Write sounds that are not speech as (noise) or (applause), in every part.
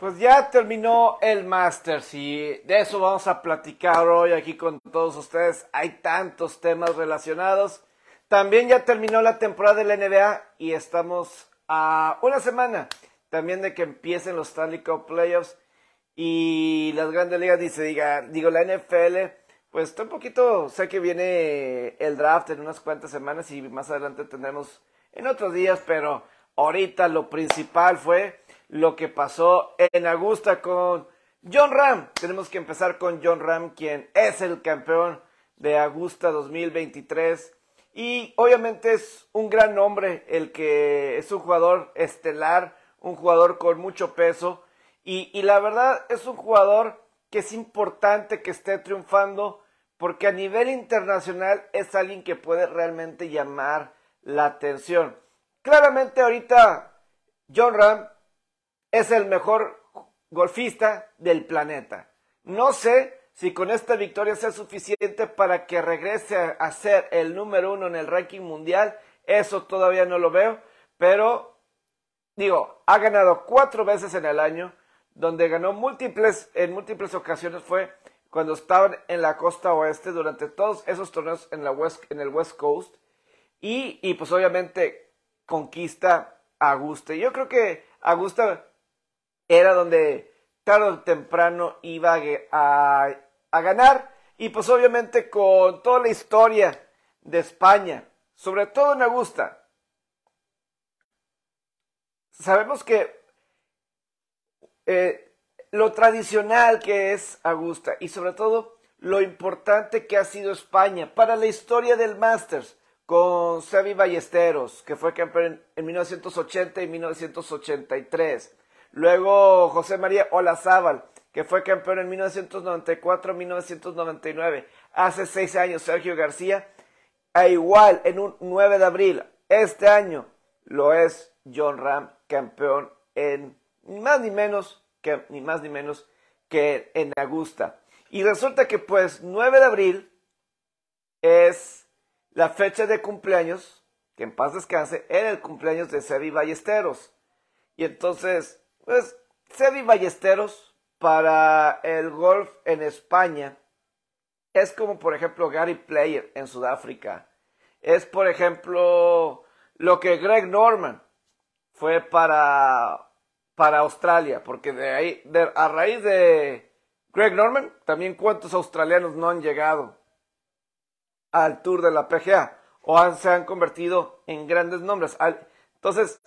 Pues ya terminó el Masters y de eso vamos a platicar hoy aquí con todos ustedes. Hay tantos temas relacionados. También ya terminó la temporada de la NBA y estamos a una semana también de que empiecen los Stanley Cup Playoffs y las grandes ligas dice, diga, digo la NFL, pues está un poquito, sé que viene el draft en unas cuantas semanas y más adelante tendremos en otros días, pero ahorita lo principal fue lo que pasó en Augusta con John Ram. Tenemos que empezar con John Ram, quien es el campeón de Augusta 2023. Y obviamente es un gran nombre, el que es un jugador estelar, un jugador con mucho peso. Y, y la verdad es un jugador que es importante que esté triunfando porque a nivel internacional es alguien que puede realmente llamar la atención. Claramente ahorita John Ram es el mejor golfista del planeta. No sé si con esta victoria sea suficiente para que regrese a ser el número uno en el ranking mundial. Eso todavía no lo veo, pero digo, ha ganado cuatro veces en el año, donde ganó múltiples, en múltiples ocasiones fue cuando estaban en la costa oeste durante todos esos torneos en, la west, en el West Coast. Y, y pues obviamente conquista a Augusta. Yo creo que Augusta era donde tarde o temprano iba a, a, ganar. Y pues obviamente con toda la historia de España, sobre todo en Augusta, sabemos que eh, lo tradicional que es Augusta y sobre todo lo importante que ha sido España para la historia del Masters con Sevi Ballesteros, que fue campeón en 1980 y 1983 Luego José María Olazábal, que fue campeón en 1994-1999. Hace seis años Sergio García, a igual en un 9 de abril. Este año lo es John Ram, campeón en ni más ni menos que ni más ni menos que en Augusta. Y resulta que pues 9 de abril es la fecha de cumpleaños, que en paz descanse, era el cumpleaños de Sebi Ballesteros. Y entonces pues Sebi Ballesteros para el golf en España es como por ejemplo Gary Player en Sudáfrica. Es por ejemplo lo que Greg Norman fue para, para Australia, porque de ahí, a raíz de Greg Norman, también cuántos australianos no han llegado al tour de la PGA o se han convertido en grandes nombres. Entonces,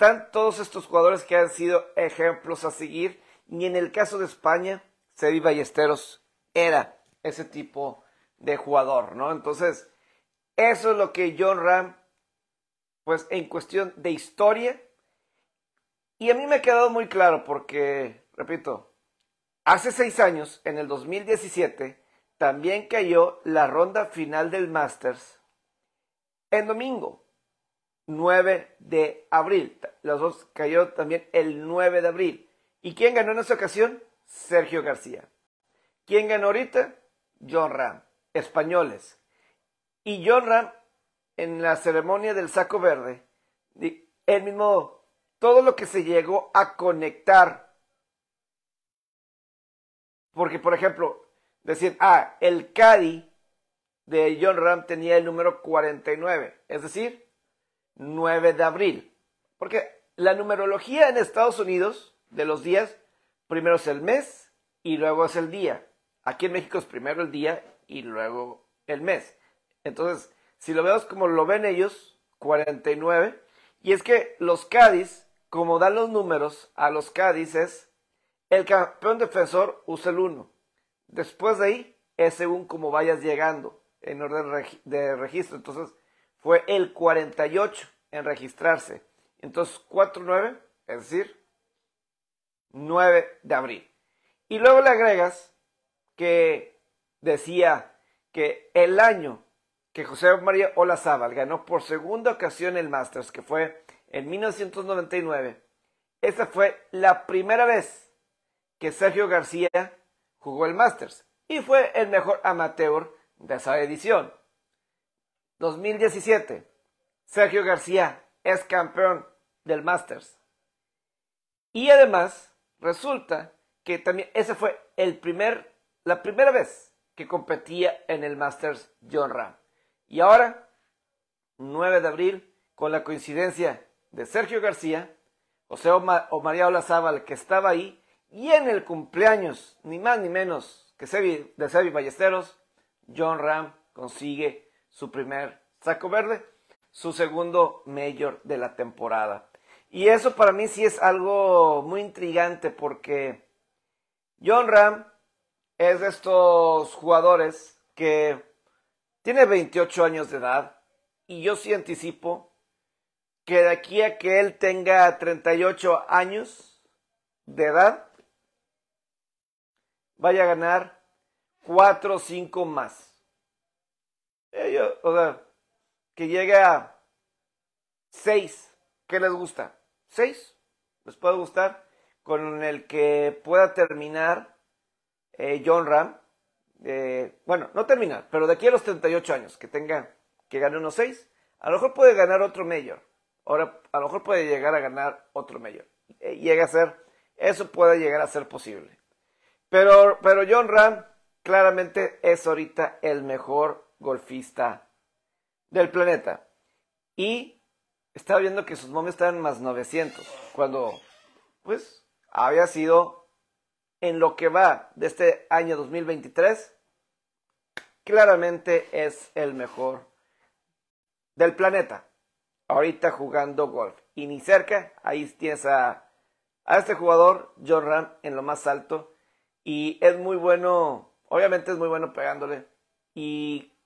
están todos estos jugadores que han sido ejemplos a seguir y en el caso de España, Cedi Ballesteros era ese tipo de jugador, ¿no? Entonces, eso es lo que John Ram, pues en cuestión de historia, y a mí me ha quedado muy claro porque, repito, hace seis años, en el 2017, también cayó la ronda final del Masters en domingo. 9 de abril. Los dos cayó también el 9 de abril. ¿Y quién ganó en esa ocasión? Sergio García. ¿Quién ganó ahorita? John Ram. Españoles. Y John Ram, en la ceremonia del saco verde, el mismo, todo lo que se llegó a conectar. Porque, por ejemplo, decir, ah, el Cadi de John Ram tenía el número 49. Es decir, 9 de abril. Porque la numerología en Estados Unidos de los días, primero es el mes y luego es el día. Aquí en México es primero el día y luego el mes. Entonces, si lo vemos como lo ven ellos, 49. Y es que los Cádiz, como dan los números a los Cádiz es el campeón defensor usa el 1. Después de ahí es según como vayas llegando en orden de registro. Entonces, fue el 48 en registrarse. Entonces, 4-9, es decir, 9 de abril. Y luego le agregas que decía que el año que José María Olazábal ganó por segunda ocasión el Masters, que fue en 1999, esa fue la primera vez que Sergio García jugó el Masters y fue el mejor amateur de esa edición. 2017, Sergio García es campeón del Masters. Y además, resulta que también ese fue el primer, la primera vez que competía en el Masters John Ram. Y ahora, 9 de abril, con la coincidencia de Sergio García, José o María Olazábal, que estaba ahí, y en el cumpleaños, ni más ni menos que de Sebi Ballesteros, John Ram consigue su primer saco verde, su segundo mayor de la temporada. Y eso para mí sí es algo muy intrigante porque John Ram es de estos jugadores que tiene 28 años de edad y yo sí anticipo que de aquí a que él tenga 38 años de edad, vaya a ganar 4 o 5 más. Eh, o sea, que llegue a 6. ¿Qué les gusta? 6. ¿Les puede gustar? Con el que pueda terminar eh, John Ram. Eh, bueno, no terminar, pero de aquí a los 38 años, que tenga, que gane unos 6. A lo mejor puede ganar otro mayor. Ahora, a lo mejor puede llegar a ganar otro mayor. llega a ser, eso puede llegar a ser posible. Pero, pero John Ram claramente es ahorita el mejor golfista del planeta. Y estaba viendo que sus momios estaban más 900, cuando pues había sido en lo que va de este año 2023, claramente es el mejor del planeta. Ahorita jugando golf. Y ni cerca, ahí tienes a, a este jugador, John Ram, en lo más alto. Y es muy bueno, obviamente es muy bueno pegándole. Y,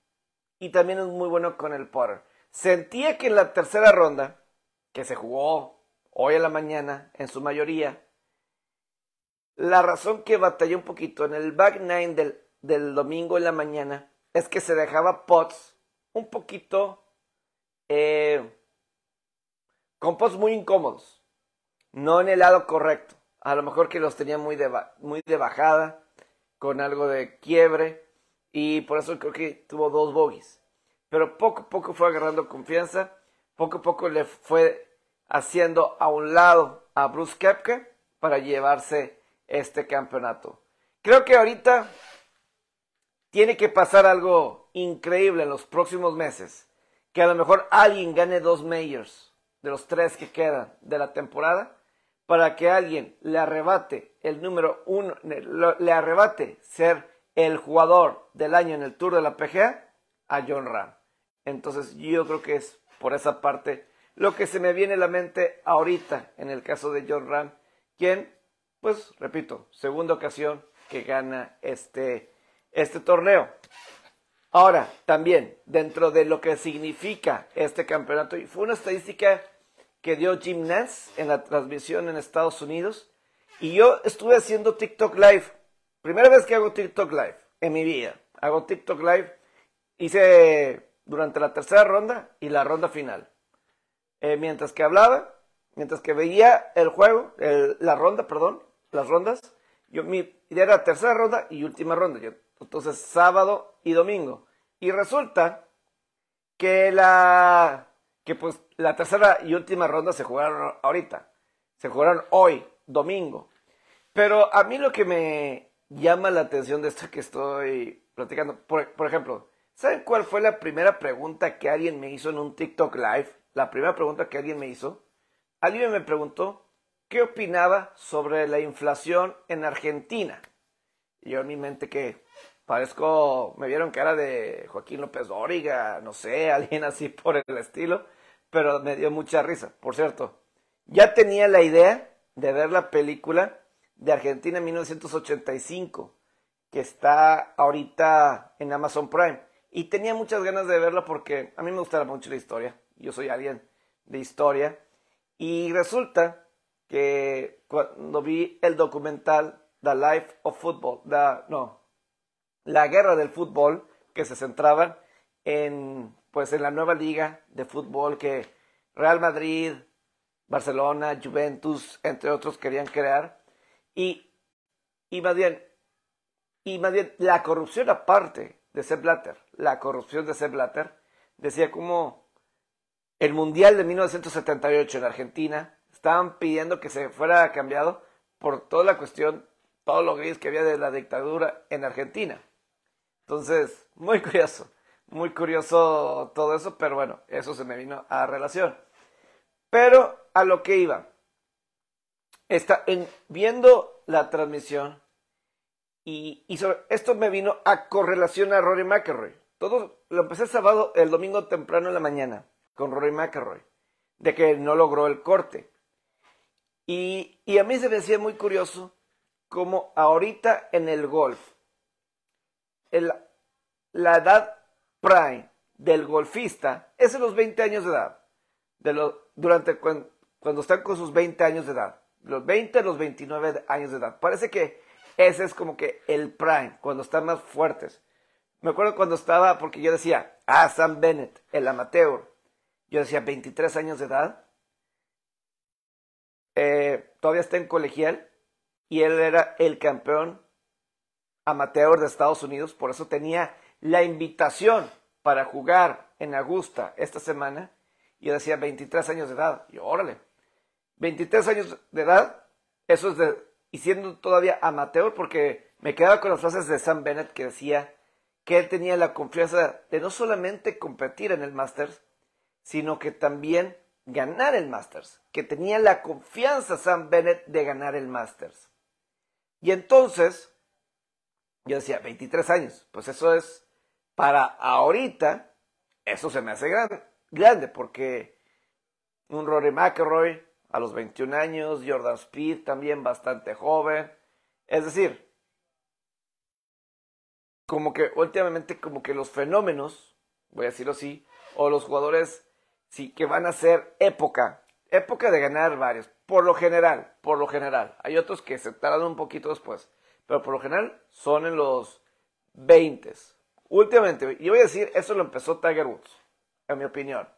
y también es muy bueno con el putter. Sentía que en la tercera ronda, que se jugó hoy en la mañana, en su mayoría, la razón que batalló un poquito en el back nine del, del domingo en la mañana es que se dejaba pots un poquito eh, con pots muy incómodos, no en el lado correcto a lo mejor que los tenía muy muy de bajada, con algo de quiebre, y por eso creo que tuvo dos bogies. Pero poco a poco fue agarrando confianza, poco a poco le fue haciendo a un lado a Bruce Kepke para llevarse este campeonato. Creo que ahorita tiene que pasar algo increíble en los próximos meses. Que a lo mejor alguien gane dos majors de los tres que quedan de la temporada para que alguien le arrebate el número uno, le arrebate ser el jugador del año en el Tour de la PGA a John Ram. Entonces yo creo que es por esa parte lo que se me viene a la mente ahorita en el caso de John Ram, quien, pues repito, segunda ocasión que gana este, este torneo. Ahora, también, dentro de lo que significa este campeonato, y fue una estadística que dio Jim Nance en la transmisión en Estados Unidos. Y yo estuve haciendo TikTok Live. Primera vez que hago TikTok Live en mi vida. Hago TikTok Live. Hice durante la tercera ronda y la ronda final. Eh, mientras que hablaba, mientras que veía el juego, la ronda, perdón, las rondas, yo mi idea era tercera ronda y última ronda. Entonces sábado y domingo. Y resulta que la que pues la tercera y última ronda se jugaron ahorita, se jugaron hoy, domingo. Pero a mí lo que me llama la atención de esto que estoy platicando, por, ejemplo, ¿saben cuál fue la primera pregunta que alguien me hizo en un TikTok Live? La primera pregunta que alguien me hizo. Alguien me preguntó qué opinaba sobre la inflación en Argentina. Y yo en mi mente que parezco, me vieron cara de Joaquín López Dóriga, no sé, (laughs) alguien así por el estilo pero me dio mucha risa. Por cierto, ya tenía la idea de ver la película de Argentina en 1985, que está ahorita en Amazon Prime. Y tenía muchas ganas de verla porque a mí me gusta mucho la historia. Yo soy alguien de historia. Y resulta que cuando vi el documental The Life of Football, no, La Guerra del Fútbol, que se centraban en pues en la nueva liga de fútbol que Real Madrid, Barcelona, Juventus, entre otros, querían crear. Y, y más bien, y más la corrupción aparte de Sepp Blatter, la corrupción de Sepp Blatter, decía como el Mundial de 1978 en Argentina, estaban pidiendo que se fuera cambiado por toda la cuestión, todo lo gris que había de la dictadura en Argentina. Entonces, muy curioso, muy curioso todo eso, pero bueno, eso se me vino a relación. Pero a lo que iba, está en, viendo la transmisión y, esto me vino a correlación a Rory McElroy. Todo lo empecé el sábado, el domingo temprano en la mañana con Rory McElroy, de que no logró el corte. Y, a mí se me hacía muy curioso como ahorita en el golf, el, la edad prime del golfista es de los 20 años de edad, de lo, durante cuando, cuando están con sus 20 años de edad, los 20 a los 29 años de edad. Parece que ese es como que el prime, cuando están más fuertes. Me acuerdo cuando estaba, porque yo decía, ah, Sam Bennett, el amateur. Yo decía, 23 años de edad. Eh, todavía está en colegial y él era el campeón amateur de Estados Unidos, por eso tenía la invitación para jugar en Augusta esta semana. Y yo decía 23 años de edad. Y órale, 23 años de edad, eso es de, y siendo todavía amateur, porque me quedaba con las frases de Sam Bennett que decía que él tenía la confianza de no solamente competir en el Masters, sino que también ganar el Masters, que tenía la confianza Sam Bennett de ganar el Masters. Y entonces, yo decía, 23 años, pues eso es, para ahorita, eso se me hace grande, grande porque un Rory McIlroy a los 21 años, Jordan Speed también bastante joven, es decir, como que últimamente como que los fenómenos, voy a decirlo así, o los jugadores sí que van a ser época, época de ganar varios, por lo general, por lo general. Hay otros que se tardan un poquito después, pero por lo general son en los 20. Últimamente, y voy a decir, eso lo empezó Tiger Woods, en mi opinión.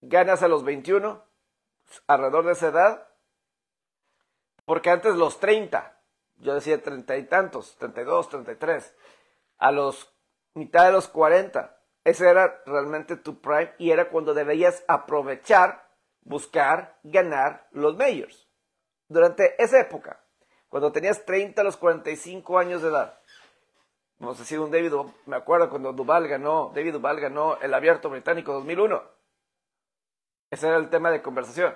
Ganas a los 21, alrededor de esa edad, porque antes los 30, yo decía 30 y tantos, 32, 33, a los mitad de los 40, ese era realmente tu prime y era cuando debías aprovechar, buscar, ganar los majors. Durante esa época, cuando tenías 30 a los 45 años de edad, vamos a decir un David, me acuerdo cuando Duval ganó, David Duval ganó el Abierto Británico 2001. Ese era el tema de conversación.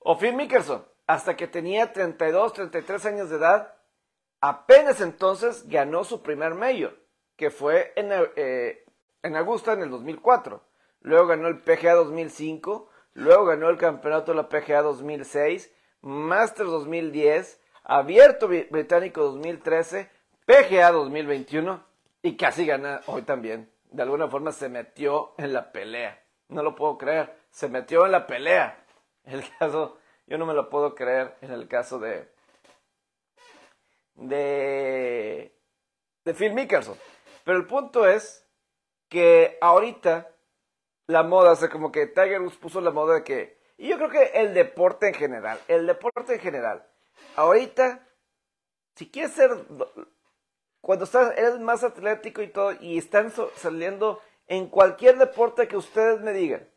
O Phil Mickelson, hasta que tenía 32, 33 años de edad, apenas entonces ganó su primer mayor, que fue en, eh, en Augusta en el 2004. Luego ganó el PGA 2005, luego ganó el campeonato de la PGA 2006, Masters 2010, Abierto Británico 2013, PGA 2021 y casi gana hoy también. De alguna forma se metió en la pelea. No lo puedo creer. Se metió en la pelea. El caso, yo no me lo puedo creer en el caso de de de Phil Mickelson. Pero el punto es que ahorita la moda, o sea, como que Tiger Woods puso la moda de que, y yo creo que el deporte en general, el deporte en general, ahorita, si quieres ser, cuando estás, eres más atlético y todo, y están saliendo en cualquier deporte que ustedes me digan,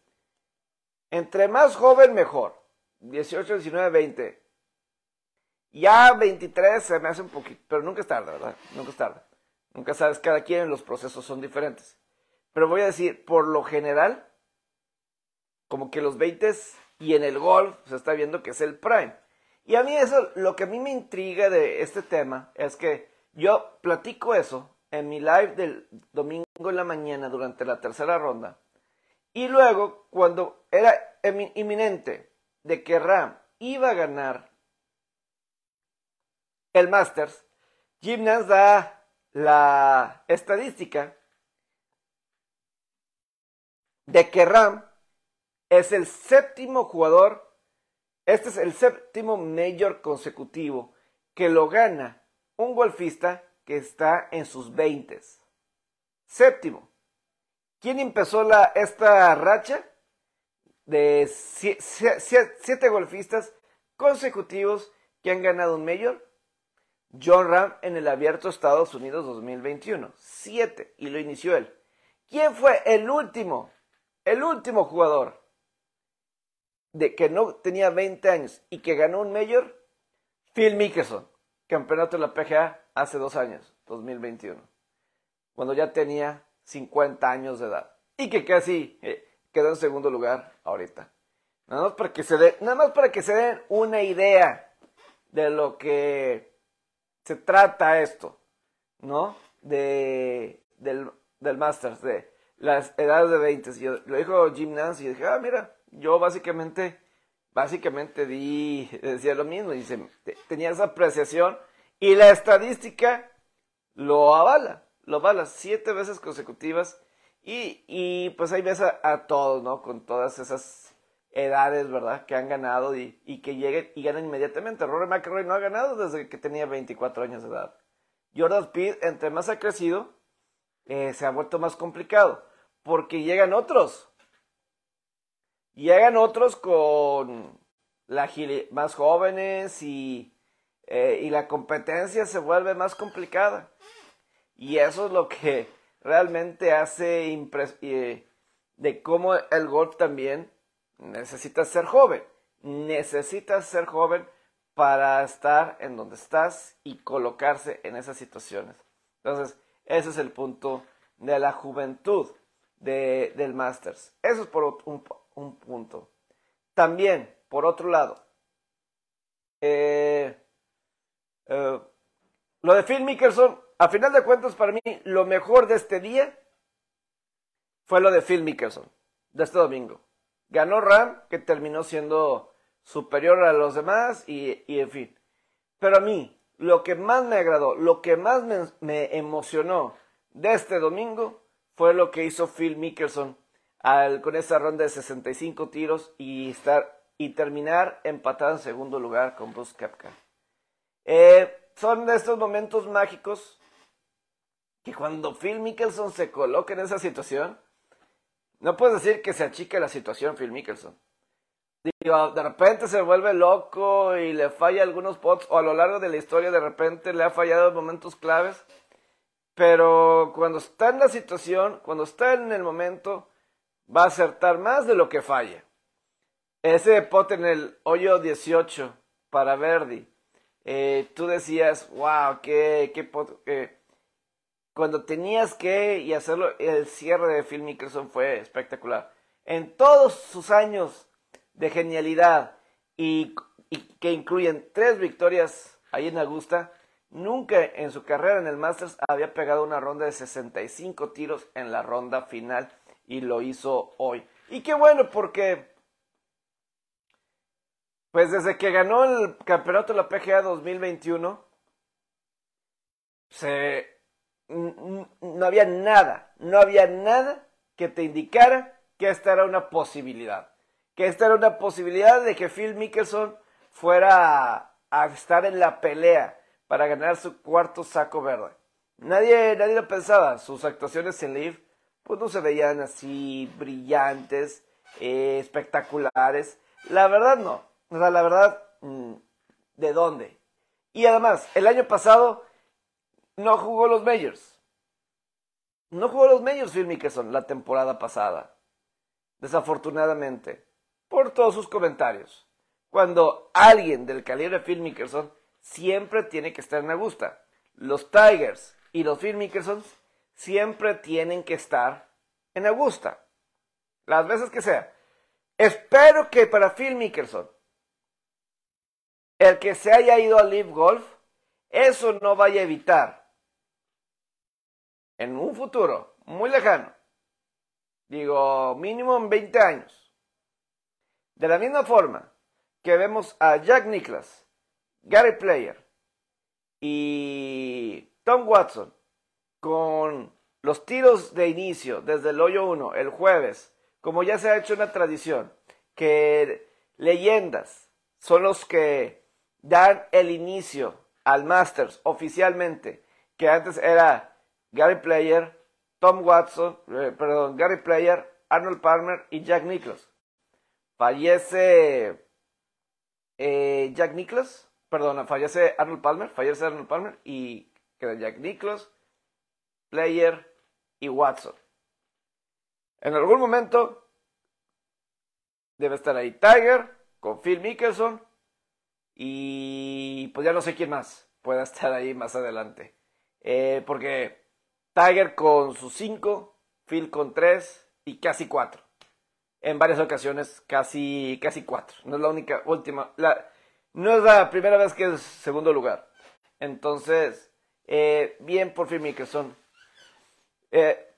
entre más joven mejor, 18, 19, 20, ya 23 se me hace un poquito, pero nunca es tarde, ¿verdad? Nunca es tarde. Nunca sabes, cada quien los procesos son diferentes. Pero voy a decir, por lo general, como que los 20 y en el golf se está viendo que es el prime. Y a mí eso, lo que a mí me intriga de este tema es que yo platico eso en mi live del domingo en la mañana durante la tercera ronda. Y luego, cuando era inminente de que Ram iba a ganar el Masters, Jim da la estadística de que Ram es el séptimo jugador, este es el séptimo mayor consecutivo que lo gana un golfista que está en sus veintes. Séptimo. ¿Quién empezó esta racha? De siete, golfistas consecutivos que han ganado un mayor. John Ram en el Abierto Estados Unidos 2021. Siete. Y lo inició él. ¿Quién fue el último el último jugador de que no tenía 20 años y que ganó un mayor, Phil Mickelson, campeonato de la PGA hace dos años, 2021, cuando ya tenía 50 años de edad y que casi eh, quedó en segundo lugar ahorita. Nada más para que se den, nada más para que se den una idea de lo que se trata esto, ¿no? De, del, del Masters, de las edades de 20. Yo, lo dijo Jim Nance y dije, ah, mira, yo básicamente, básicamente di, decía lo mismo, dice, tenía esa apreciación y la estadística lo avala, lo avala siete veces consecutivas y, y pues ahí ves a, todos, ¿no? Con todas esas edades, ¿verdad? Que han ganado y, y que lleguen y ganan inmediatamente. Rory McIlroy no ha ganado desde que tenía 24 años de edad. Jordan Speed, entre más ha crecido, eh, se ha vuelto más complicado porque llegan otros. Llegan otros con la más jóvenes y eh, y la competencia se vuelve más complicada. Y eso es lo que realmente hace eh, de cómo el golf también necesita ser joven. Necesitas ser joven para estar en donde estás y colocarse en esas situaciones. Entonces, ese es el punto de la juventud del Masters. Eso es por un, un punto. También, por otro lado, eh, eh, lo de Phil Mickelson, a final de cuentas, para mí, lo mejor de este día fue lo de Phil Mickelson, de este domingo. Ganó Ram, que terminó siendo superior a los demás, y, en fin. Pero a mí, lo que más me agradó, lo que más me, emocionó de este domingo fue lo que hizo Phil Mickelson al, con esa ronda de 65 tiros y, estar, y terminar empatado en segundo lugar con Bruce Kepka. Eh, son de estos momentos mágicos que cuando Phil Mickelson se coloca en esa situación, no puedes decir que se achique la situación Phil Mickelson. de repente se vuelve loco y le falla algunos pots, o a lo largo de la historia de repente le ha fallado momentos claves. Pero cuando está en la situación, cuando está en el momento, va a acertar más de lo que falla. Ese pot en el hoyo 18 para Verdi eh, tú decías, wow, qué, qué, cuando tenías que y hacerlo, el cierre de Phil Mickelson fue espectacular. En todos sus años de genialidad y, que incluyen tres victorias ahí en Augusta, nunca en su carrera en el Masters había pegado una ronda de 65 tiros en la ronda final y lo hizo hoy. Y qué bueno porque pues desde que ganó el campeonato de la PGA 2021, se, no había nada, no había nada que te indicara que esta era una posibilidad. Que esta era una posibilidad de que Phil Mickelson fuera a, estar en la pelea para ganar su cuarto saco verde. Nadie, nadie lo pensaba. Sus actuaciones en Live pues no se veían así brillantes, eh, espectaculares. La verdad no. O sea, la verdad, mm, ¿de dónde? Y además, el año pasado no jugó los Majors. No jugó los Majors Phil Mickelson la temporada pasada. Desafortunadamente. Por todos sus comentarios. Cuando alguien del calibre de Phil Mickelson siempre tiene que estar en Augusta. Los Tigers y los Phil Mickelson siempre tienen que estar en Augusta. Las veces que sea. Espero que para Phil Mickelson el que se haya ido al Live Golf, eso no vaya a evitar en un futuro muy lejano, digo mínimo en 20 años, de la misma forma que vemos a Jack Nicklaus, Gary Player y Tom Watson con los tiros de inicio desde el hoyo 1 el jueves, como ya se ha hecho una tradición, que leyendas son los que dan el inicio al Masters oficialmente, que antes era Gary Player, Tom Watson, eh, perdón, Gary Player, Arnold Palmer y Jack Nicklaus. Fallece eh, Jack Nicklaus, perdón, fallece Arnold Palmer, fallece Arnold Palmer y queda Jack Nicklaus, Player y Watson. En algún momento debe estar ahí Tiger con Phil Mickelson y pues ya no sé quién más pueda estar ahí más adelante. Eh, porque Tiger con sus 5, Phil con 3 y casi 4. En varias ocasiones casi casi 4. No es la única última. No es la primera vez que es segundo lugar. Entonces, eh, bien por Phil Mickelson. Eh,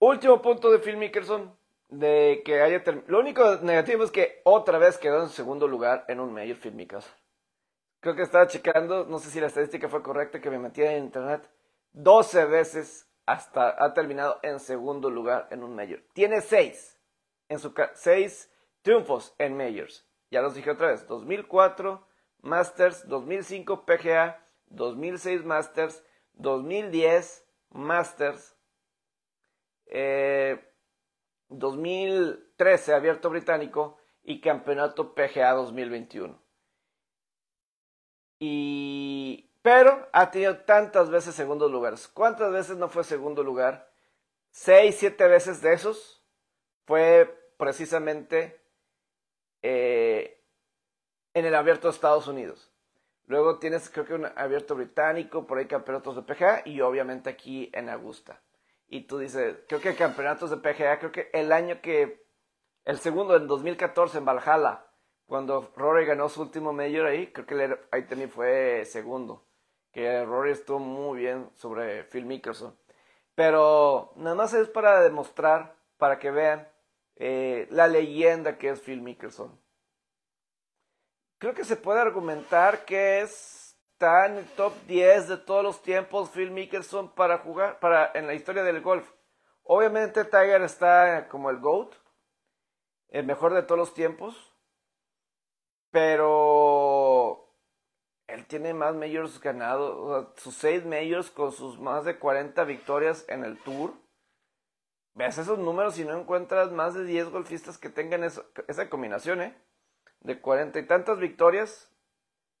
último punto de Phil Mickelson de que haya Lo único negativo es que otra vez quedó en segundo lugar en un Major Phil Mickelson. Creo que estaba checando, no sé si la estadística fue correcta, que me metí en internet. 12 veces hasta ha terminado en segundo lugar en un Major. Tiene 6 en su 6 triunfos en Majors. Ya los dije otra vez, 2004 Masters, 2005 PGA, 2006 Masters, 2010 Masters, 2013 eh, Abierto Británico y Campeonato PGA 2021. Y, pero ha tenido tantas veces segundos lugares. ¿Cuántas veces no fue segundo lugar? Seis, siete veces de esos fue precisamente eh, en el abierto de Estados Unidos. Luego tienes, creo que un abierto británico, por ahí campeonatos de PGA y obviamente aquí en Augusta. Y tú dices, creo que campeonatos de PGA, creo que el año que, el segundo en 2014 en Valhalla, cuando Rory ganó su último mayor ahí, creo que ahí también fue segundo. Que Rory estuvo muy bien sobre Phil Mickelson. Pero nada más es para demostrar, para que vean eh, la leyenda que es Phil Mickelson creo que se puede argumentar que está en el top 10 de todos los tiempos Phil Mickelson para jugar para en la historia del golf. Obviamente Tiger está como el GOAT, el mejor de todos los tiempos, pero él tiene más majors ganados, sus 6 majors con sus más de 40 victorias en el Tour. Ves esos números y no encuentras más de 10 golfistas que tengan esa combinación, ¿eh? de cuarenta y tantas victorias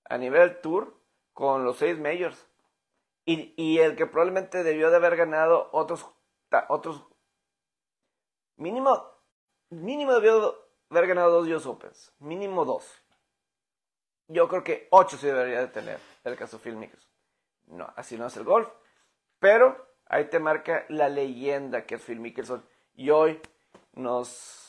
a nivel tour con los seis majors. Y, y, el que probablemente debió de haber ganado otros, otros mínimo, mínimo debió haber ganado dos US Opens, mínimo dos. Yo creo que ocho se debería de tener el caso Phil Mickelson. No, así no es el golf. Pero ahí te marca la leyenda que es Phil Mickelson. Y hoy nos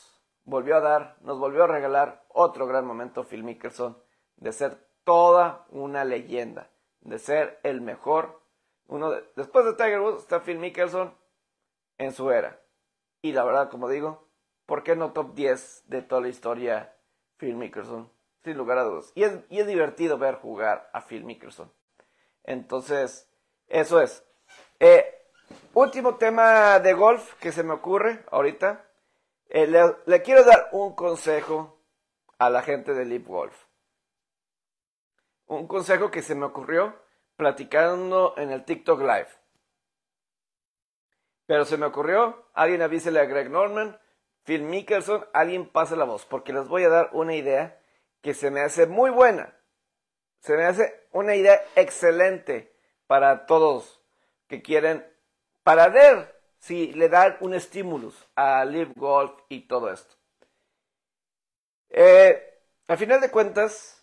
volvió a dar, nos volvió a regalar otro gran momento Phil Mickelson de ser toda una leyenda, de ser el mejor. Uno después de Tiger Woods está Phil Mickelson en su era. Y la verdad, como digo, ¿por qué no top 10 de toda la historia Phil Mickelson? Sin lugar a dudas. Y es, y es divertido ver jugar a Phil Mickelson. Entonces, eso es. Eh, último tema de golf que se me ocurre ahorita. Eh, le, quiero dar un consejo a la gente de Leap Golf. Un consejo que se me ocurrió platicando en el TikTok Live. Pero se me ocurrió, alguien avísele a Greg Norman, Phil Mickelson, alguien pase la voz, porque les voy a dar una idea que se me hace muy buena. Se me hace una idea excelente para todos que quieren, para ver si le dan un estímulo a Live Golf y todo esto. Eh, al final de cuentas,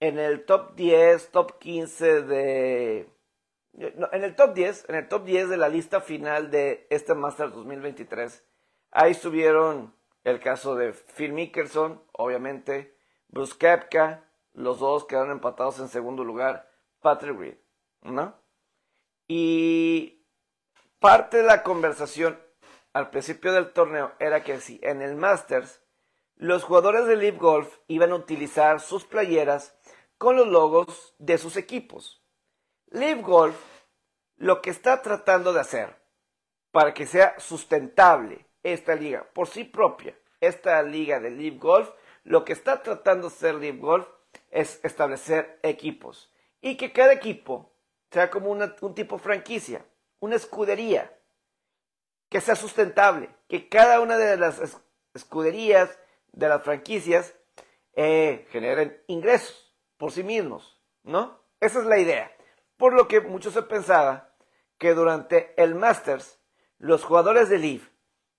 en el top 10, top 15 de... en el top 10, en el top 10 de la lista final de este Masters 2023, ahí estuvieron el caso de Phil Mickelson, obviamente, Bruce Kepka, los dos quedaron empatados en segundo lugar, Patrick Reed, ¿no? Y parte de la conversación al principio del torneo era que si en el Masters los jugadores de Live Golf iban a utilizar sus playeras con los logos de sus equipos. Live Golf lo que está tratando de hacer para que sea sustentable esta liga por sí propia, esta liga de Live Golf, lo que está tratando de hacer Live Golf es establecer equipos y que cada equipo sea como un tipo franquicia una escudería que sea sustentable, que cada una de las escuderías, de las franquicias, eh, generen ingresos por sí mismos, ¿no? Esa es la idea. Por lo que muchos se pensaba que durante el Masters, los jugadores de Leaf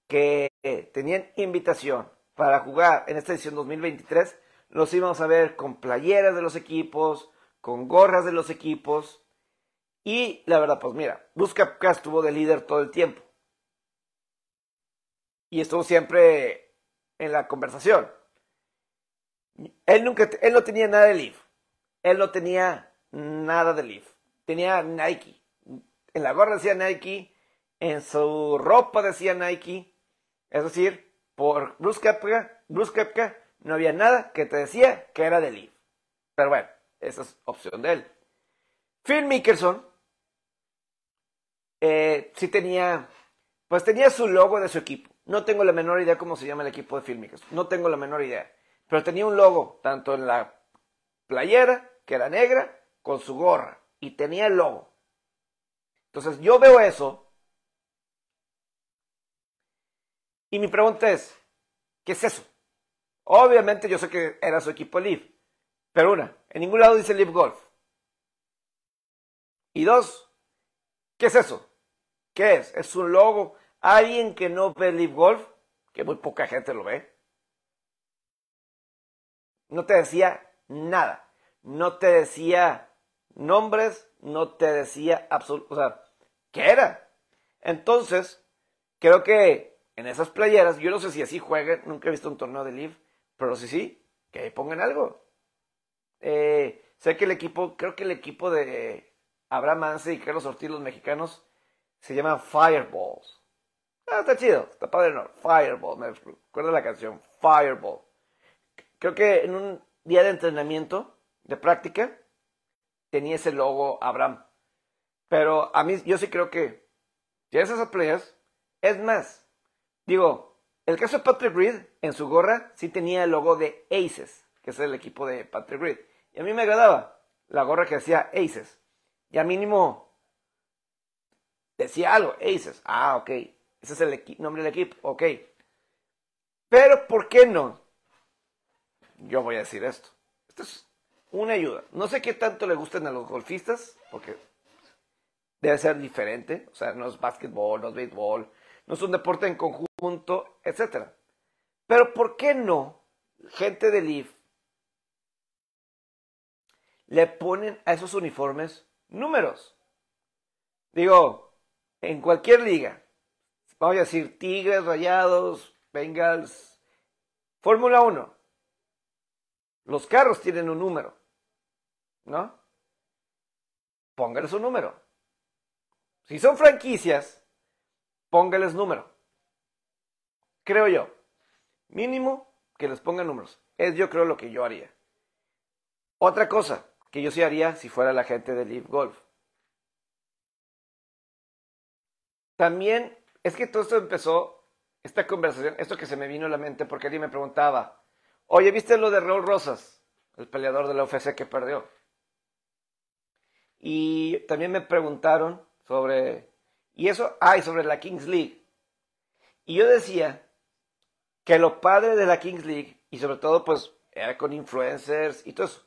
que tenían invitación para jugar en esta edición 2023, los íbamos a ver con playeras de los equipos, con gorras de los equipos. Y la verdad, pues mira, Busca estuvo de líder todo el tiempo. Y estuvo siempre en la conversación. Él nunca, él no tenía nada de Leaf. Él no tenía nada de Leaf. Tenía Nike. En la gorra decía Nike, en su ropa decía Nike. Es decir, por Bruce Kepka, no había nada que te decía que era de Leaf. Pero bueno, esa es opción de él. Phil Mickelson eh, sí tenía, pues tenía su logo de su equipo. No tengo la menor idea cómo se llama el equipo de Phil Mickelson. No tengo la menor idea. Pero tenía un logo, tanto en la playera, que era negra, con su gorra. Y tenía el logo. Entonces yo veo eso. Y mi pregunta es, ¿qué es eso? Obviamente yo sé que era su equipo Live. Pero una, en ningún lado dice Live Golf. Y dos, ¿qué es eso? ¿Qué es? ¿Es un logo? ¿Alguien que no ve Live Golf? Que muy poca gente lo ve. No te decía nada. No te decía nombres, no te decía absolutamente, o sea, ¿qué era? Entonces, creo que en esas playeras, yo no sé si así jueguen, nunca he visto un torneo de Live, pero sí, sí, que pongan algo. Eh, sé que el equipo, creo que el equipo de Abraham Anse y Carlos Ortiz, los mexicanos, se llama Fireballs. Ah, está chido, está padre, no. Fireball, me acuerdo la canción, Fireball. Creo que en un día de entrenamiento, de práctica, tenía ese logo Abraham. Pero a mí, yo sí creo que tienes esas playas. Es más, digo, el caso de Patrick Reed, en su gorra, sí tenía el logo de Aces, que es el equipo de Patrick Reed. Y a mí me agradaba la gorra que hacía Aces. Y a mínimo decía algo, Aces. Ah, ok. Ese es el nombre del equipo, ok. Pero, ¿por qué no? yo voy a decir esto. Esto es una ayuda. No sé qué tanto le gusten a los golfistas, porque debe ser diferente. O sea, no es básquetbol, no es béisbol, no es un deporte en conjunto, etc. Pero ¿por qué no gente de Leaf le ponen a esos uniformes números? Digo, en cualquier liga, voy a decir Tigres, Rayados, Bengals, Fórmula 1, los carros tienen un número, ¿no? Póngales un número. Si son franquicias, póngales número. Creo yo. Mínimo que les pongan números. Es yo creo lo que yo haría. Otra cosa que yo sí haría si fuera la gente de Leaf Golf. También es que todo esto empezó, esta conversación, esto que se me vino a la mente porque alguien me preguntaba, Oye, ¿viste lo de Raúl Rosas? El peleador de la UFC que perdió. Y también me preguntaron sobre, y eso, ay, sobre la Kings League. Y yo decía que lo padre de la Kings League, y sobre todo pues era con influencers y todo eso,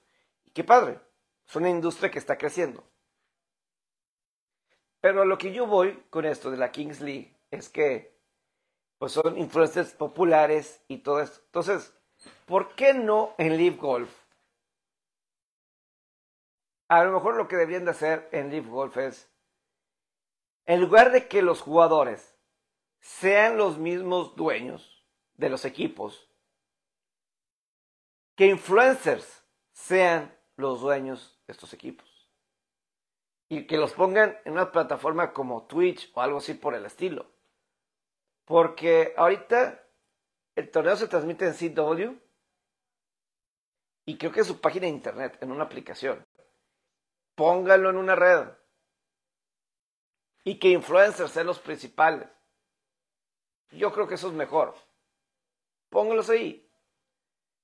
qué padre, es una industria que está creciendo. Pero a lo que yo voy con esto de la Kings League es que pues son influencers populares y todo esto. Entonces, ¿por qué no en Live Golf? A lo mejor lo que deberían de hacer en Live Golf es, en lugar de que los jugadores sean los mismos dueños de los equipos, que influencers sean los dueños de estos equipos. Y que los pongan en una plataforma como Twitch o algo así por el estilo. Porque ahorita el torneo se transmite en CW y creo que es su página de internet, en una aplicación. Póngalo en una red. Y que influencers sean los principales. Yo creo que eso es mejor. Póngalos ahí.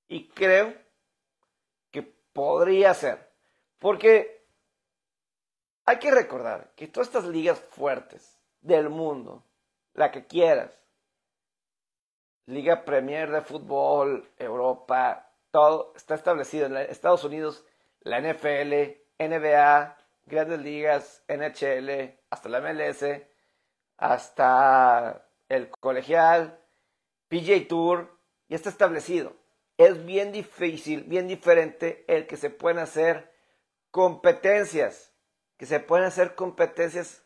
Y creo que podría ser. Porque hay que recordar que todas estas ligas fuertes del mundo, la que quieras, Liga Premier de Fútbol, Europa, todo está establecido en Estados Unidos, la NFL, NBA, Grandes Ligas, NHL, hasta la MLS, hasta el colegial, PJ Tour ya está establecido. Es bien difícil, bien diferente el que se pueden hacer competencias, que se pueden hacer competencias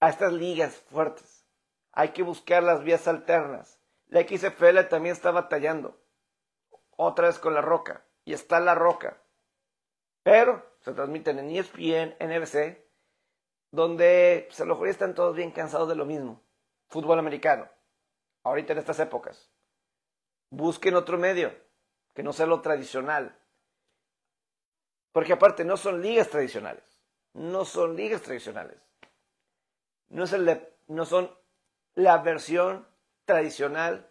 a estas ligas fuertes. Hay que buscar las vías alternas. La XFL también está batallando. Otra vez con la roca. Y está la roca. Pero se transmiten en ESPN, NBC, donde pues, a lo mejor están todos bien cansados de lo mismo. Fútbol americano. Ahorita en estas épocas. Busquen otro medio, que no sea lo tradicional. Porque aparte no son ligas tradicionales. No son ligas tradicionales. No, es el no son la versión tradicional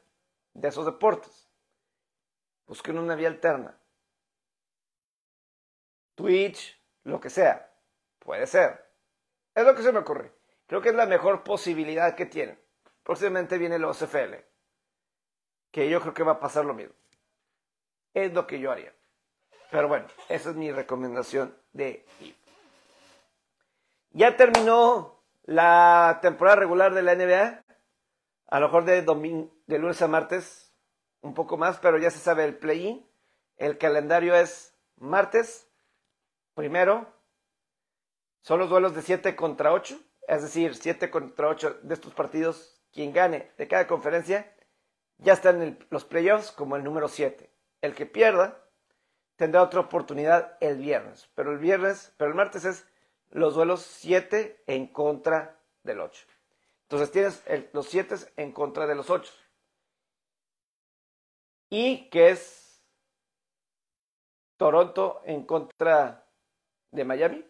de esos deportes. Busquen una vía alterna. Twitch, lo que sea. Puede ser. Es lo que se me ocurre. Creo que es la mejor posibilidad que tienen. Próximamente viene el OCFL. Que yo creo que va a pasar lo mismo. Es lo que yo haría. Pero bueno, esa es mi recomendación de Ya terminó la temporada regular de la NBA. A lo mejor de, de lunes a martes, un poco más, pero ya se sabe el play-in. El calendario es martes, primero, son los duelos de 7 contra 8, es decir, 7 contra 8 de estos partidos, quien gane de cada conferencia, ya está en los playoffs como el número 7. El que pierda tendrá otra oportunidad el viernes, pero el viernes, pero el martes es los duelos 7 en contra del 8. Entonces tienes los 7 en contra de los 8. Y que es Toronto en contra de Miami.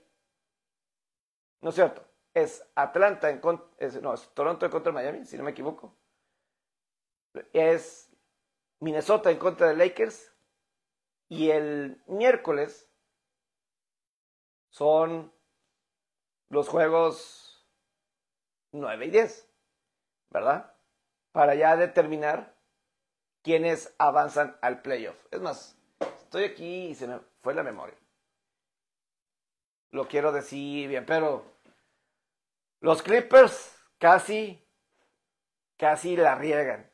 No es cierto. Es Atlanta en contra. No, es Toronto en contra de Miami, si no me equivoco. Es Minnesota en contra de Lakers. Y el miércoles son los juegos 9 y 10, ¿verdad? Para ya determinar quiénes avanzan al playoff. Es más, estoy aquí y se me fue la memoria. Lo quiero decir bien, pero los Clippers casi, casi la riegan.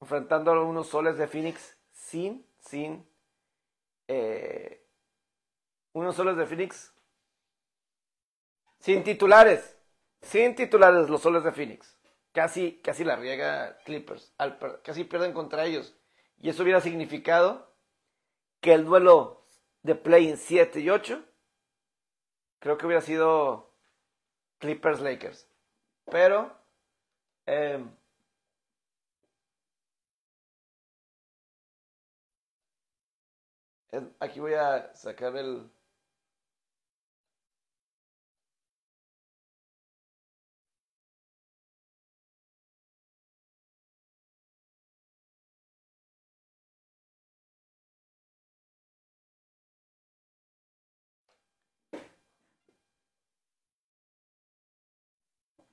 Enfrentando a unos soles de Phoenix sin, sin, eh, unos soles de Phoenix sin titulares. Sin titulares los soles de Phoenix. Casi, casi la riega Clippers. casi pierden contra ellos. Y eso hubiera significado que el duelo de play in 7 y 8 creo que hubiera sido Clippers Lakers. Pero eh, aquí voy a sacar el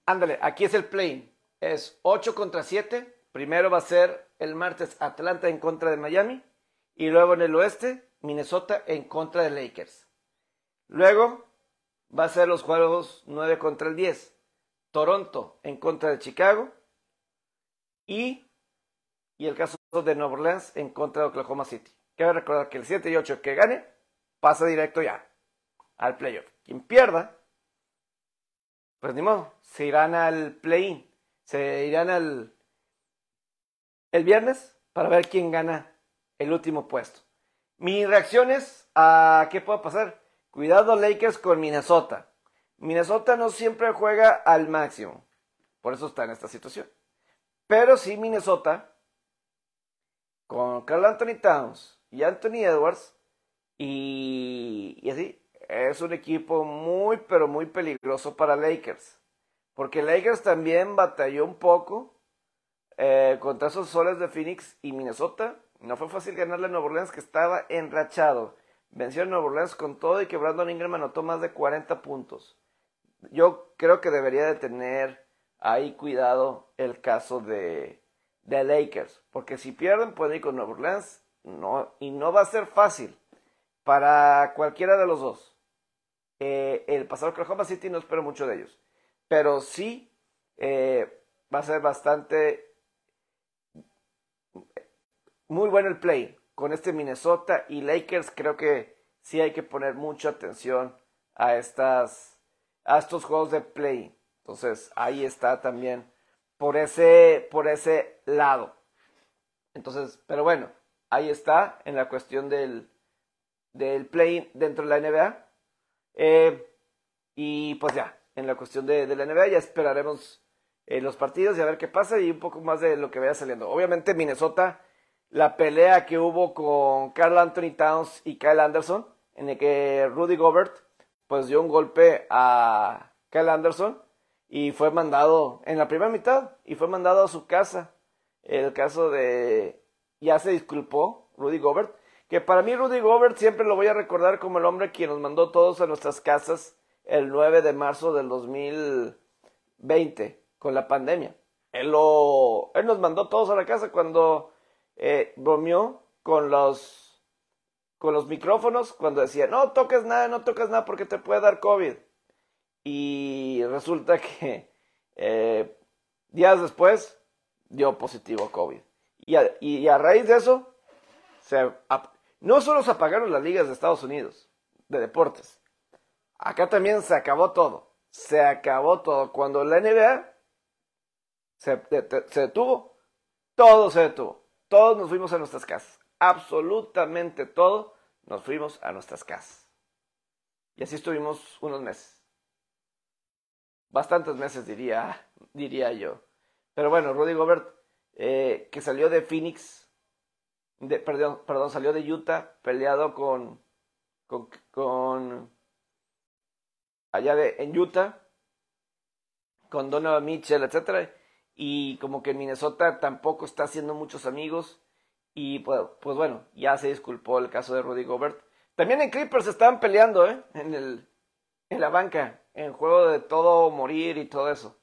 Ándale, aquí es el play. Es 8 contra 7. Primero va a ser el martes Atlanta en contra de Miami. Y luego en el oeste, Minnesota en contra de Lakers. Luego va a ser los juegos 9 contra el 10. Toronto en contra de Chicago. Y, y el caso de Nueva Orleans en contra de Oklahoma City. Quiero recordar que el 7 y 8 que gane pasa directo ya al playoff. Quien pierda pues ni modo, se irán al play-in, se irán al el viernes para ver quién gana el último puesto. Mis reacciones a qué puede pasar. Cuidado Lakers con Minnesota. Minnesota no siempre juega al máximo. Por eso está en esta situación. Pero sí Minnesota, con Carl Anthony Towns y Anthony Edwards, y, y así, es un equipo muy, pero muy peligroso para Lakers. Porque Lakers también batalló un poco eh, contra esos soles de Phoenix y Minnesota. No fue fácil ganarle a Nueva Orleans, que estaba enrachado. Venció a Nueva Orleans con todo y que Brandon Ingram anotó más de 40 puntos. Yo creo que debería de tener ahí cuidado el caso de, de Lakers. Porque si pierden, pueden ir con Nueva Orleans. No, y no va a ser fácil para cualquiera de los dos. Eh, el pasado Oklahoma City no espero mucho de ellos. Pero sí eh, va a ser bastante muy bueno el play. Con este Minnesota y Lakers creo que sí hay que poner mucha atención a, estas, a estos juegos de play. Entonces ahí está también por ese, por ese lado. Entonces, pero bueno, ahí está en la cuestión del, del play dentro de la NBA. Eh, y pues ya, en la cuestión de, la NBA ya esperaremos eh, los partidos y a ver qué pasa y un poco más de lo que vaya saliendo. Obviamente Minnesota, la pelea que hubo con Carl Anthony Towns y Kyle Anderson, en el que Rudy Gobert pues dio un golpe a Kyle Anderson y fue mandado en la primera mitad y fue mandado a su casa. El caso de ya se disculpó Rudy Gobert, que para mí Rudy Gobert siempre lo voy a recordar como el hombre quien nos mandó todos a nuestras casas el 9 de marzo del 2020 con la pandemia. Él, lo, él nos mandó todos a la casa cuando eh, bromeó con los, con los micrófonos, cuando decía, no toques nada, no toques nada porque te puede dar COVID. Y resulta (laughs) que eh, días después dio positivo a COVID. Y a, y a raíz de eso, se, no solo se apagaron las ligas de Estados Unidos de deportes, Acá también se acabó todo. Se acabó todo. Cuando la NBA se, detuvo, todo se detuvo. Todos nos fuimos a nuestras casas. Absolutamente todo nos fuimos a nuestras casas. Y así estuvimos unos meses. Bastantes meses diría, diría yo. Pero bueno, Rudy Gobert, eh, que salió de Phoenix, de, perdón, perdón, salió de Utah, peleado con, con, con allá de, en Utah, con Donovan Mitchell, etc. Y como que en Minnesota tampoco está haciendo muchos amigos. Y pues, pues, bueno, ya se disculpó el caso de Rudy Gobert. También en Clippers estaban peleando, ¿eh? En, el, en la banca, en juego de todo morir y todo eso.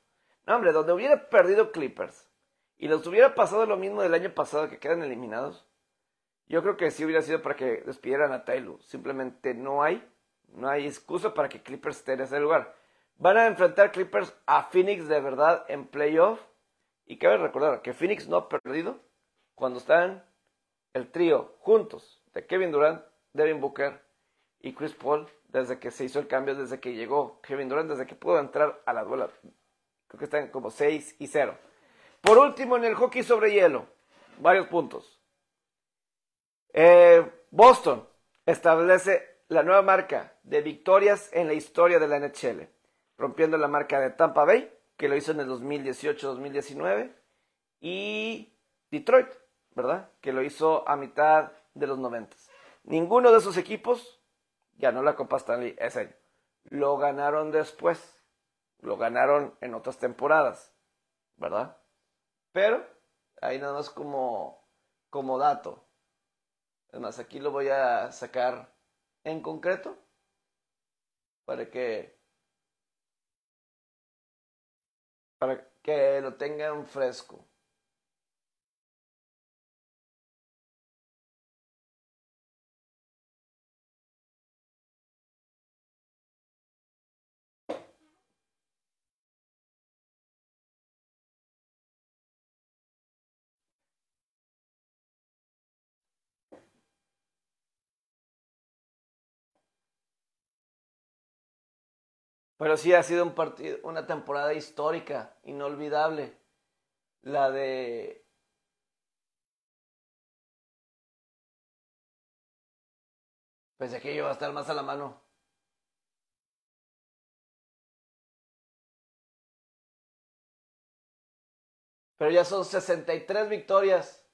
No, hombre, donde hubiera perdido Clippers y les hubiera pasado lo mismo del año pasado que quedan eliminados, yo creo que sí hubiera sido para que despidieran a Taylor. Simplemente no hay. No hay excusa para que Clippers esté en ese lugar. Van a enfrentar Clippers a Phoenix de verdad en playoff. Y cabe recordar que Phoenix no ha perdido cuando están el trío juntos de Kevin Durant, Devin Booker y Chris Paul desde que se hizo el cambio, desde que llegó Kevin Durant, desde que pudo entrar a la duela. Creo que están como 6 y 0. Por último, en el hockey sobre hielo, varios puntos. Eh, Boston establece la nueva marca de victorias en la historia de la NHL, rompiendo la marca de Tampa Bay, que lo hizo en el 2018-2019, y Detroit, ¿verdad? Que lo hizo a mitad de los 90. Ninguno de esos equipos ganó la Copa Stanley ese año. Lo ganaron después, lo ganaron en otras temporadas, ¿verdad? Pero ahí nada más como, como dato. Es más, aquí lo voy a sacar en concreto para que para que lo tengan fresco. Pero sí ha sido un partido, una temporada histórica, inolvidable. La de Pensé que iba a estar más a la mano. Pero ya son 63 victorias.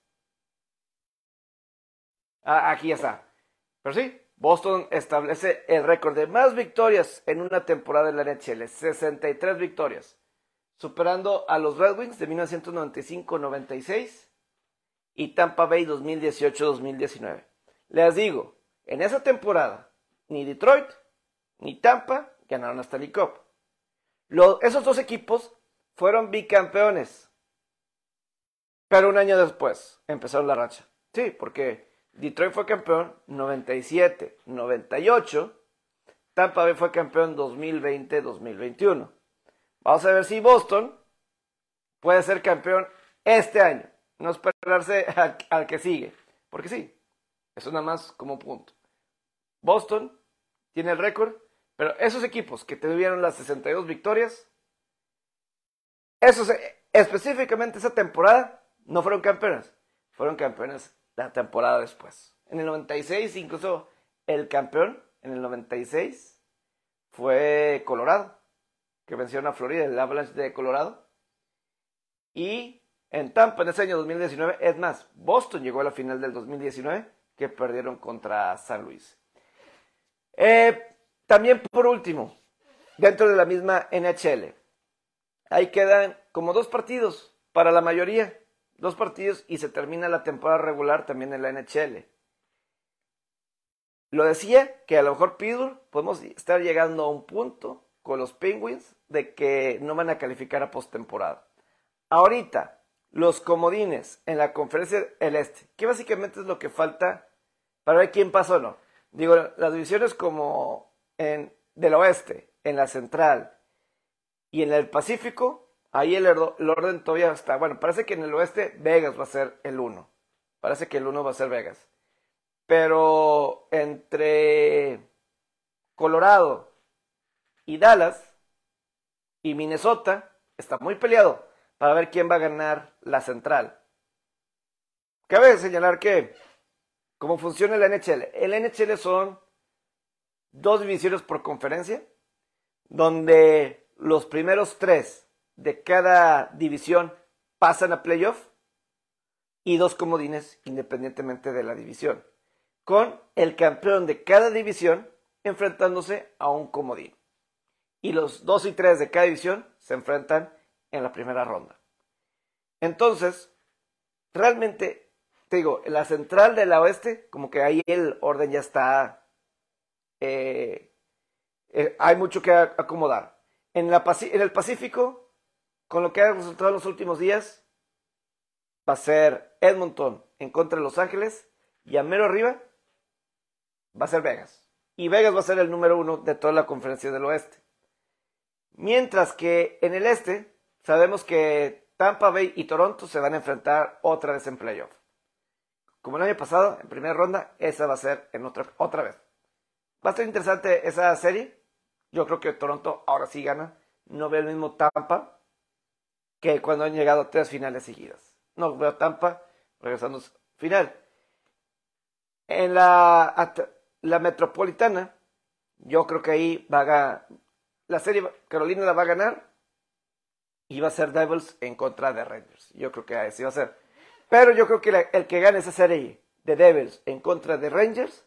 Ah, aquí está. Pero sí, Boston establece el récord de más victorias en una temporada en la NHL, 63 victorias, superando a los Red Wings de 1995-96 y Tampa Bay 2018-2019. Les digo, en esa temporada, ni Detroit ni Tampa ganaron hasta el Cup. esos dos equipos fueron bicampeones, pero un año después empezaron la racha. Sí, porque Detroit fue campeón 97, 98. Tampa Bay fue campeón 2020, 2021. Vamos a ver si Boston puede ser campeón este año, no esperarse (laughs) al, que sigue. Porque sí, eso nada más como punto. Boston tiene el récord, pero esos equipos que tuvieron las 62 victorias, esos específicamente esa temporada no fueron campeones, fueron campeones la temporada después. En el 96 incluso el campeón en el 96 fue Colorado, que venció a Florida, el Avalanche de Colorado. Y en Tampa, en ese año 2019, es más, Boston llegó a la final del 2019, que perdieron contra San Luis. Eh, también, por último, dentro de la misma NHL, ahí quedan como dos partidos para la mayoría, dos partidos y se termina la temporada regular también en la NHL. Lo decía que a lo mejor Pittsburgh podemos estar llegando a un punto con los Penguins de que no van a calificar a postemporada. Ahorita, los comodines en la conferencia del Este, que básicamente es lo que falta para ver quién pasó o no. Digo, las divisiones como en del oeste, en la central y en el Pacífico, ahí el, el orden todavía está. Bueno, parece que en el oeste Vegas va a ser el 1. Parece que el 1 va a ser Vegas. Pero entre Colorado y Dallas y Minnesota está muy peleado para ver quién va a ganar la central. Cabe señalar que cómo funciona el NHL. El NHL son dos divisiones por conferencia, donde los primeros tres de cada división pasan a playoff y dos comodines independientemente de la división con el campeón de cada división enfrentándose a un comodín. Y los dos y tres de cada división se enfrentan en la primera ronda. Entonces, realmente, te digo, en la central de la oeste, como que ahí el orden ya está, eh, eh, hay mucho que acomodar. En el Pacífico, con lo que ha resultado en los últimos días, va a ser Edmonton en contra de Los Ángeles y a mero arriba va a ser Vegas. Y Vegas va a ser el número uno de toda la conferencia del oeste. Mientras que en el este sabemos que Tampa Bay y Toronto se van a enfrentar otra vez en playoff. Como el año pasado, en primera ronda, esa va a ser en otra, otra vez. Va a ser interesante esa serie. Yo creo que Toronto ahora sí gana. No veo el mismo Tampa que cuando han llegado tres finales seguidas. No veo Tampa regresando final. En la Metropolitana, yo creo que ahí va a ganar. La serie Carolina la va a ganar y va a ser Devils en contra de Rangers. Yo creo que así va a ser. Pero yo creo que el que gane esa serie de Devils en contra de Rangers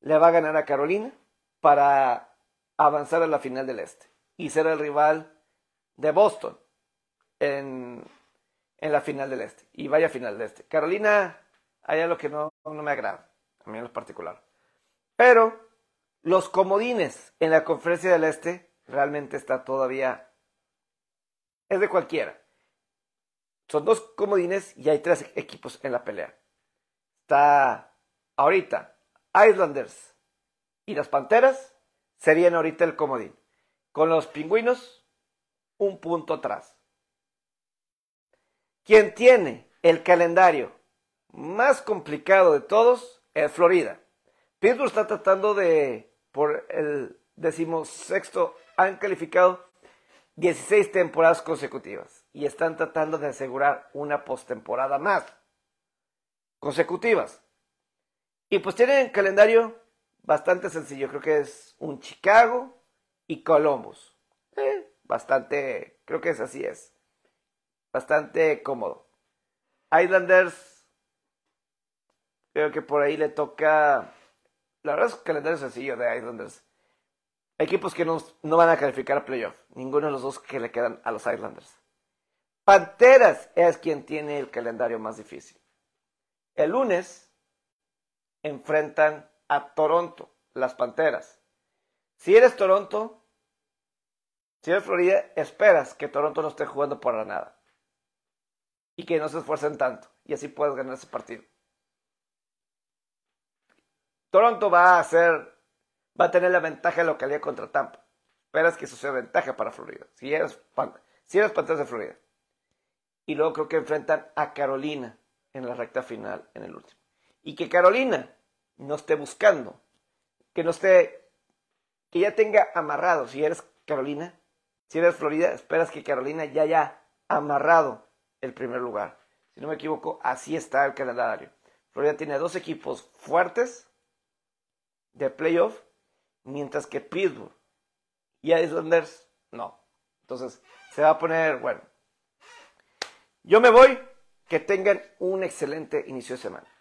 le va a ganar a Carolina para avanzar a la final del Este y ser el rival de Boston en, la final del Este. Y vaya final del Este. Carolina, hay algo que no, no me agrada a mí en lo particular. Pero los comodines en la conferencia del Este realmente está todavía... Es de cualquiera. Son dos comodines y hay tres equipos en la pelea. Está ahorita Islanders y las Panteras serían ahorita el comodín. Con los pingüinos, un punto atrás. Quien tiene el calendario más complicado de todos es Florida. Pittsburgh está tratando de, por el decimosexto, han calificado 16 temporadas consecutivas y están tratando de asegurar una postemporada más consecutivas. Y pues tienen un calendario bastante sencillo, creo que es un Chicago y Columbus. Eh, bastante, creo que es así es. Bastante cómodo. Islanders Creo que por ahí le toca. La verdad es un calendario sencillo de Islanders. Equipos que no, no van a calificar a playoff. Ninguno de los dos que le quedan a los Islanders. Panteras es quien tiene el calendario más difícil. El lunes enfrentan a Toronto, las Panteras. Si eres Toronto, si eres Florida, esperas que Toronto no esté jugando por la nada. Y que no se esfuercen tanto. Y así puedes ganar ese partido. Toronto va a hacer, va a tener la ventaja de localidad contra Tampa. Esperas que eso sea ventaja para Florida. Si eres, si eres de Florida. y luego creo que enfrentan a Carolina en la recta final, en el último. Y que Carolina no esté buscando, que no esté, que ya tenga amarrado, si eres Carolina, si eres Florida, esperas que Carolina ya haya amarrado el primer lugar. Si no me equivoco, así está el calendario. Florida tiene dos equipos fuertes de playoff, mientras que Pittsburgh y Islanders no. Entonces, se va a poner, bueno. Yo me voy, que tengan un excelente inicio de semana.